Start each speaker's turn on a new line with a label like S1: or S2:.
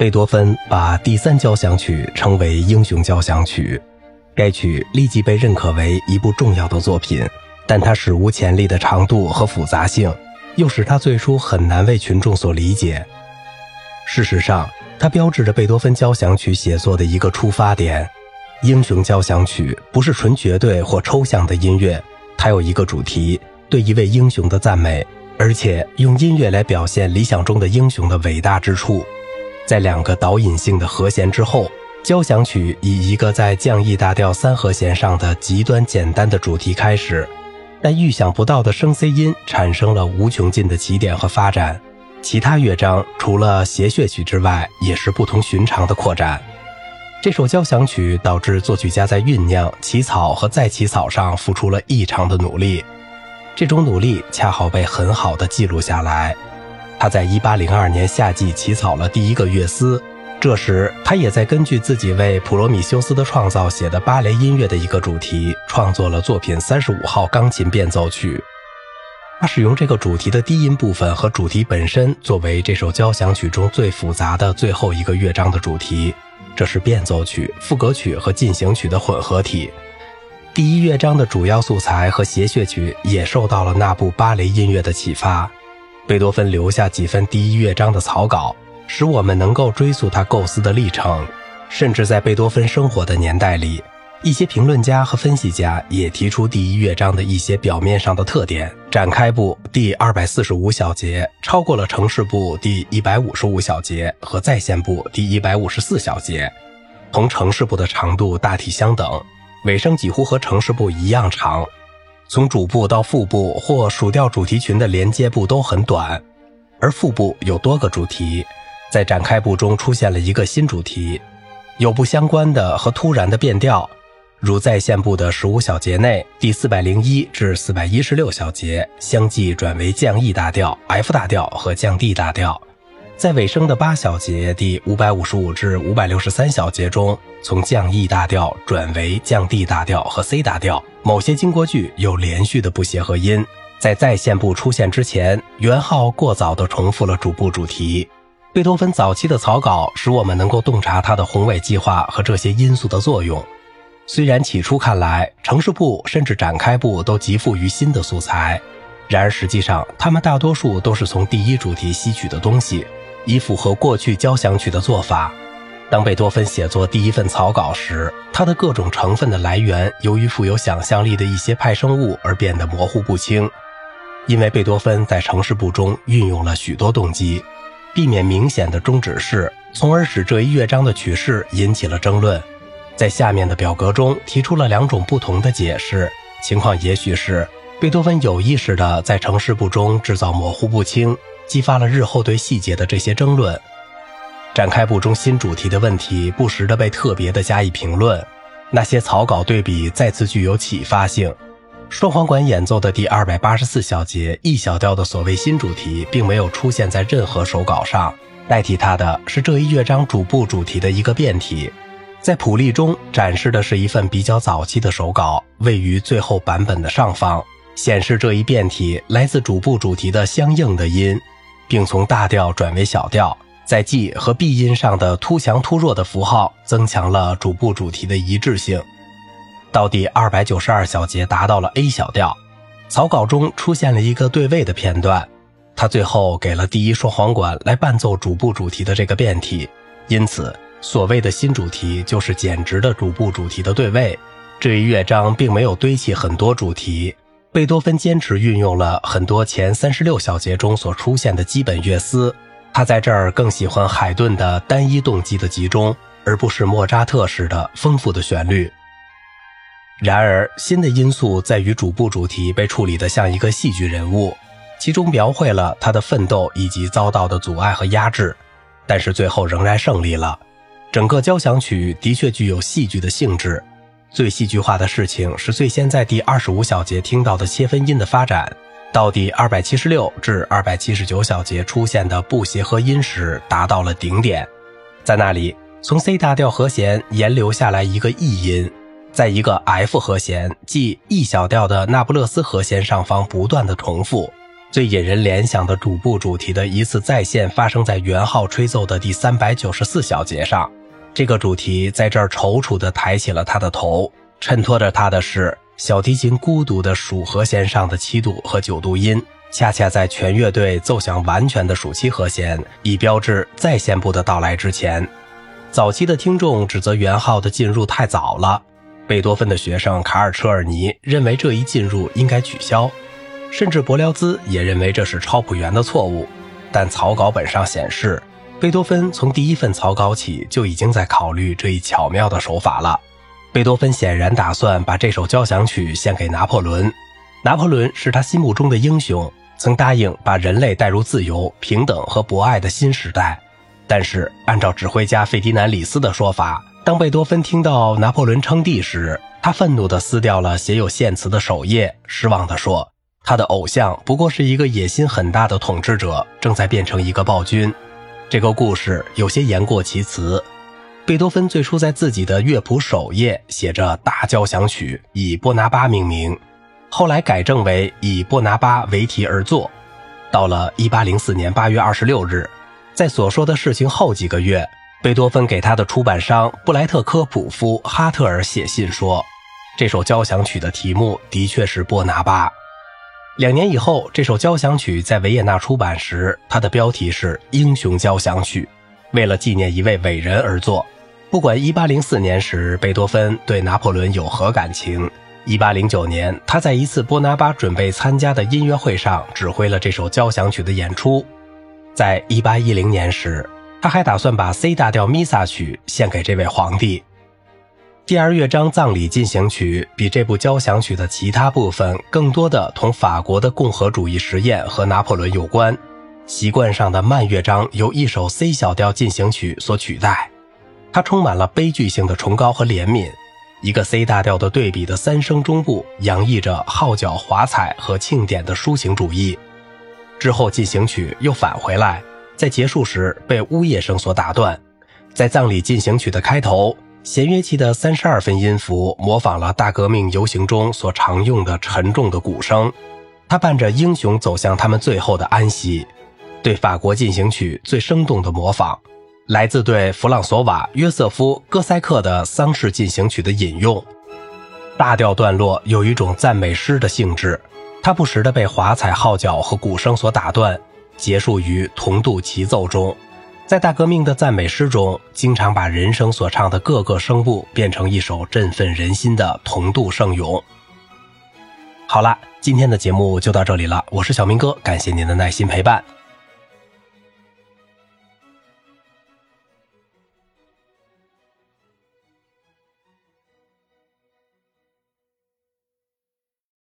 S1: 贝多芬把第三交响曲称为“英雄交响曲”，该曲立即被认可为一部重要的作品，但它史无前例的长度和复杂性，又使它最初很难为群众所理解。事实上，它标志着贝多芬交响曲写作的一个出发点。英雄交响曲不是纯绝对或抽象的音乐，它有一个主题，对一位英雄的赞美，而且用音乐来表现理想中的英雄的伟大之处。在两个导引性的和弦之后，交响曲以一个在降 E 大调三和弦上的极端简单的主题开始，但预想不到的升 C 音产生了无穷尽的起点和发展。其他乐章除了谐谑曲之外，也是不同寻常的扩展。这首交响曲导致作曲家在酝酿、起草和再起草上付出了异常的努力，这种努力恰好被很好的记录下来。他在1802年夏季起草了第一个乐思，这时他也在根据自己为《普罗米修斯的创造》写的芭蕾音乐的一个主题，创作了作品三十五号钢琴变奏曲。他使用这个主题的低音部分和主题本身作为这首交响曲中最复杂的最后一个乐章的主题。这是变奏曲、赋格曲和进行曲的混合体。第一乐章的主要素材和谐谑曲也受到了那部芭蕾音乐的启发。贝多芬留下几份第一乐章的草稿，使我们能够追溯他构思的历程。甚至在贝多芬生活的年代里。一些评论家和分析家也提出第一乐章的一些表面上的特点：展开部第二百四十五小节超过了城市部第一百五十五小节和再现部第一百五十四小节，同城市部的长度大体相等，尾声几乎和城市部一样长。从主部到副部或属调主题群的连接部都很短，而副部有多个主题，在展开部中出现了一个新主题，有不相关的和突然的变调。如在线部的十五小节内，第四百零一至四百一十六小节相继转为降 E 大调、F 大调和降 D 大调；在尾声的八小节第五百五十五至五百六十三小节中，从降 E 大调转为降 D 大调和 C 大调。某些经过句有连续的不协和音。在在线部出现之前，圆号过早地重复了主部主题。贝多芬早期的草稿使我们能够洞察他的宏伟计划和这些因素的作用。虽然起初看来，城市部甚至展开部都极富于新的素材，然而实际上，他们大多数都是从第一主题吸取的东西，以符合过去交响曲的做法。当贝多芬写作第一份草稿时，他的各种成分的来源由于富有想象力的一些派生物而变得模糊不清。因为贝多芬在城市部中运用了许多动机，避免明显的终止式，从而使这一乐章的曲式引起了争论。在下面的表格中提出了两种不同的解释，情况也许是贝多芬有意识地在城市部中制造模糊不清，激发了日后对细节的这些争论。展开部中新主题的问题不时地被特别地加以评论，那些草稿对比再次具有启发性。双簧管演奏的第二百八十四小节 E 小调的所谓新主题并没有出现在任何手稿上，代替它的是这一乐章主部主题的一个变体。在谱例中展示的是一份比较早期的手稿，位于最后版本的上方，显示这一变体来自主部主题的相应的音，并从大调转为小调。在 G 和 B 音上的突强突弱的符号增强了主部主题的一致性。到第二百九十二小节达到了 A 小调，草稿中出现了一个对位的片段，他最后给了第一双簧管来伴奏主部主题的这个变体，因此。所谓的新主题就是简直的主部主题的对位。这一乐章并没有堆砌很多主题，贝多芬坚持运用了很多前三十六小节中所出现的基本乐思。他在这儿更喜欢海顿的单一动机的集中，而不是莫扎特式的丰富的旋律。然而，新的因素在于主部主题被处理得像一个戏剧人物，其中描绘了他的奋斗以及遭到的阻碍和压制，但是最后仍然胜利了。整个交响曲的确具有戏剧的性质。最戏剧化的事情是最先在第二十五小节听到的切分音的发展，到第二百七十六至二百七十九小节出现的不协和音时达到了顶点。在那里，从 C 大调和弦沿流下来一个 E 音，在一个 F 和弦即 E 小调的那不勒斯和弦上方不断的重复，最引人联想的主部主题的一次再现，发生在元号吹奏的第三百九十四小节上。这个主题在这儿踌躇地抬起了他的头，衬托着他的是小提琴孤独的属和弦上的七度和九度音，恰恰在全乐队奏响完全的属七和弦，以标志再现部的到来之前。早期的听众指责元号的进入太早了，贝多芬的学生卡尔车尔尼认为这一进入应该取消。甚至伯辽兹也认为这是抄谱员的错误，但草稿本上显示，贝多芬从第一份草稿起就已经在考虑这一巧妙的手法了。贝多芬显然打算把这首交响曲献给拿破仑，拿破仑是他心目中的英雄，曾答应把人类带入自由、平等和博爱的新时代。但是，按照指挥家费迪南里斯的说法，当贝多芬听到拿破仑称帝时，他愤怒地撕掉了写有献词的首页，失望地说。他的偶像不过是一个野心很大的统治者，正在变成一个暴君。这个故事有些言过其词。贝多芬最初在自己的乐谱首页写着“大交响曲”，以波拿巴命名，后来改正为以波拿巴为题而作。到了1804年8月26日，在所说的事情后几个月，贝多芬给他的出版商布莱特科普夫哈特尔写信说，这首交响曲的题目的确是波拿巴。两年以后，这首交响曲在维也纳出版时，它的标题是《英雄交响曲》，为了纪念一位伟人而作。不管1804年时贝多芬对拿破仑有何感情，1809年他在一次波拿巴准备参加的音乐会上指挥了这首交响曲的演出。在1810年时，他还打算把 C 大调弥撒曲献给这位皇帝。第二乐章葬礼进行曲比这部交响曲的其他部分更多的同法国的共和主义实验和拿破仑有关。习惯上的慢乐章由一首 C 小调进行曲所取代，它充满了悲剧性的崇高和怜悯。一个 C 大调的对比的三声中部洋溢着号角华彩和庆典的抒情主义。之后进行曲又返回来，在结束时被呜咽声所打断。在葬礼进行曲的开头。弦乐器的三十二分音符模仿了大革命游行中所常用的沉重的鼓声，它伴着英雄走向他们最后的安息。对法国进行曲最生动的模仿，来自对弗朗索瓦·约瑟夫·戈塞克的丧事进行曲的引用。大调段落有一种赞美诗的性质，它不时地被华彩号角和鼓声所打断，结束于同度齐奏中。在大革命的赞美诗中，经常把人生所唱的各个声部变成一首振奋人心的同度圣咏。好啦，今天的节目就到这里了，我是小明哥，感谢您的耐心陪伴。